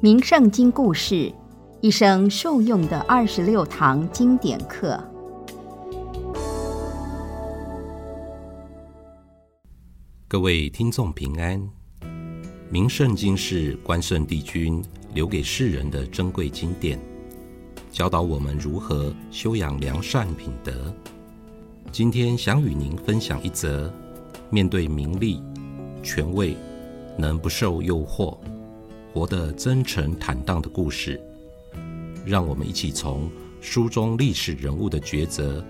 名圣经故事，一生受用的二十六堂经典课。各位听众平安。名圣经是关圣帝君留给世人的珍贵经典，教导我们如何修养良善品德。今天想与您分享一则面对名利、权位，能不受诱惑。活得真诚坦荡的故事，让我们一起从书中历史人物的抉择，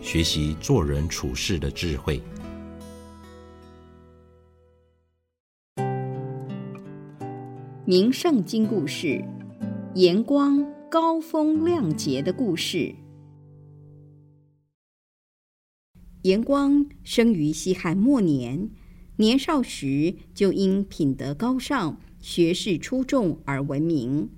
学习做人处事的智慧。名圣经故事：严光高风亮节的故事。严光生于西汉末年，年少时就因品德高尚。学识出众而闻名，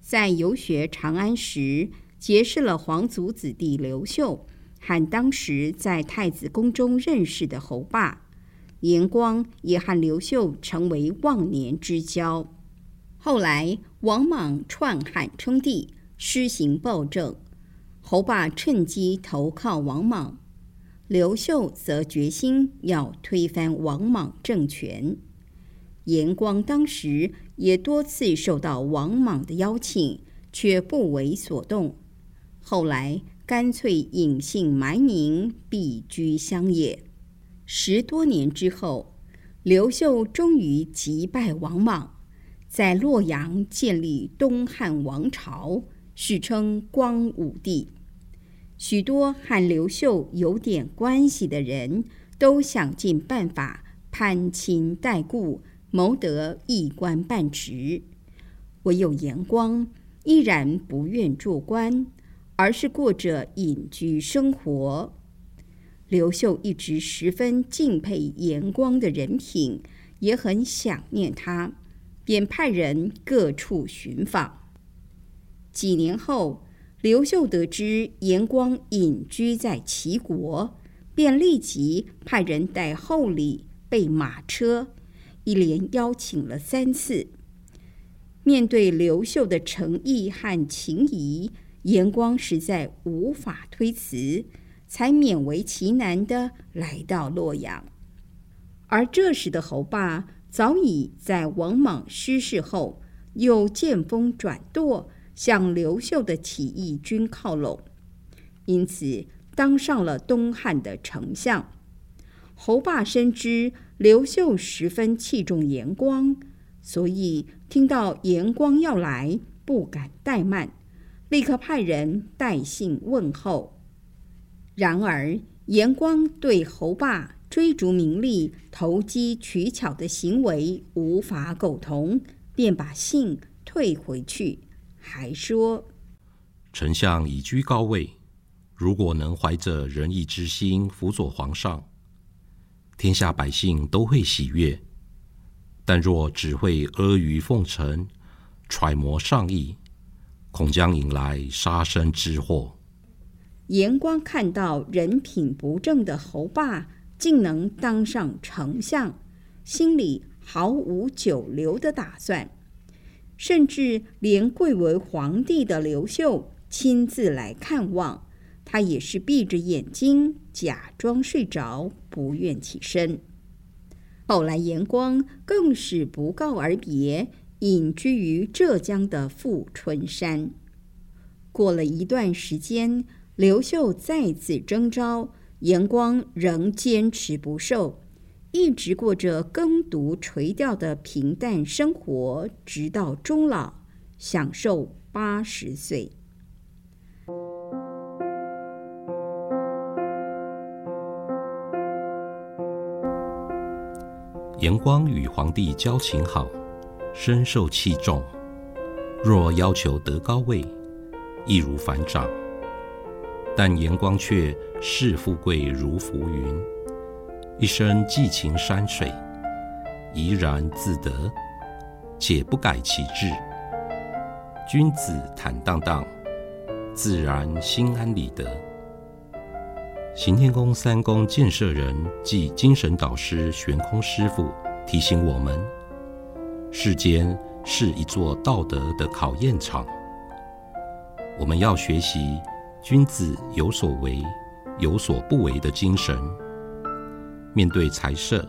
在游学长安时，结识了皇族子弟刘秀和当时在太子宫中认识的侯霸。严光也和刘秀成为忘年之交。后来王莽篡汉称帝，施行暴政，侯霸趁机投靠王莽，刘秀则决心要推翻王莽政权。严光当时也多次受到王莽的邀请，却不为所动。后来干脆隐姓埋名，避居乡野。十多年之后，刘秀终于击败王莽，在洛阳建立东汉王朝，史称光武帝。许多和刘秀有点关系的人都想尽办法攀亲带故。谋得一官半职，唯有严光依然不愿做官，而是过着隐居生活。刘秀一直十分敬佩严光的人品，也很想念他，便派人各处寻访。几年后，刘秀得知严光隐居在齐国，便立即派人带厚礼备马车。一连邀请了三次，面对刘秀的诚意和情谊，严光实在无法推辞，才勉为其难的来到洛阳。而这时的侯霸早已在王莽失势后，又见风转舵，向刘秀的起义军靠拢，因此当上了东汉的丞相。侯霸深知刘秀十分器重严光，所以听到严光要来，不敢怠慢，立刻派人带信问候。然而，严光对侯霸追逐名利、投机取巧的行为无法苟同，便把信退回去，还说：“丞相已居高位，如果能怀着仁义之心辅佐皇上。”天下百姓都会喜悦，但若只会阿谀奉承、揣摩上意，恐将引来杀身之祸。严光看到人品不正的侯霸竟能当上丞相，心里毫无久留的打算，甚至连贵为皇帝的刘秀亲自来看望。他也是闭着眼睛，假装睡着，不愿起身。后来，严光更是不告而别，隐居于浙江的富春山。过了一段时间，刘秀再次征召，严光仍坚持不受，一直过着耕读垂钓的平淡生活，直到终老，享受八十岁。严光与皇帝交情好，深受器重。若要求得高位，易如反掌。但严光却视富贵如浮云，一生寄情山水，怡然自得，且不改其志。君子坦荡荡，自然心安理得。行天宫三宫建设人暨精神导师玄空师傅提醒我们：世间是一座道德的考验场。我们要学习君子有所为、有所不为的精神。面对财色、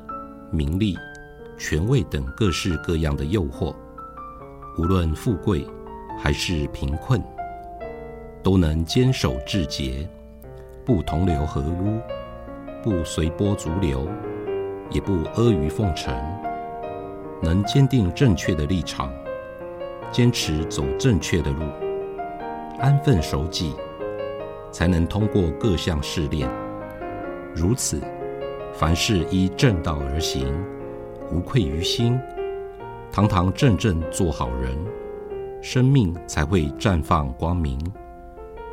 名利、权位等各式各样的诱惑，无论富贵还是贫困，都能坚守至节，不同流合污，不随波逐流，也不阿谀奉承，能坚定正确的立场，坚持走正确的路。安分守己，才能通过各项试炼。如此，凡事依正道而行，无愧于心，堂堂正正做好人，生命才会绽放光明，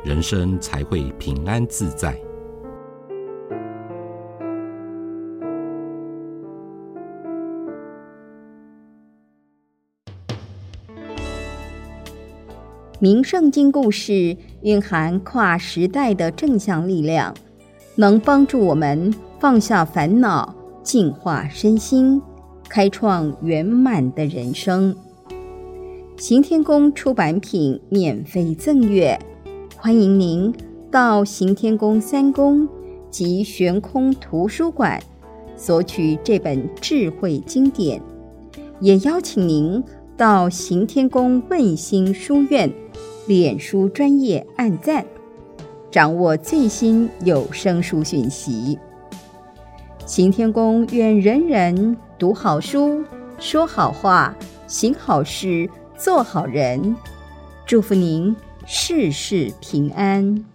人生才会平安自在。名圣经故事蕴含跨时代的正向力量，能帮助我们放下烦恼，净化身心，开创圆满的人生。行天宫出版品免费赠阅，欢迎您到行天宫三宫及悬空图书馆索取这本智慧经典，也邀请您到行天宫问心书院。脸书专业按赞，掌握最新有声书讯息。行天宫愿人人读好书，说好话，行好事，做好人。祝福您事事平安。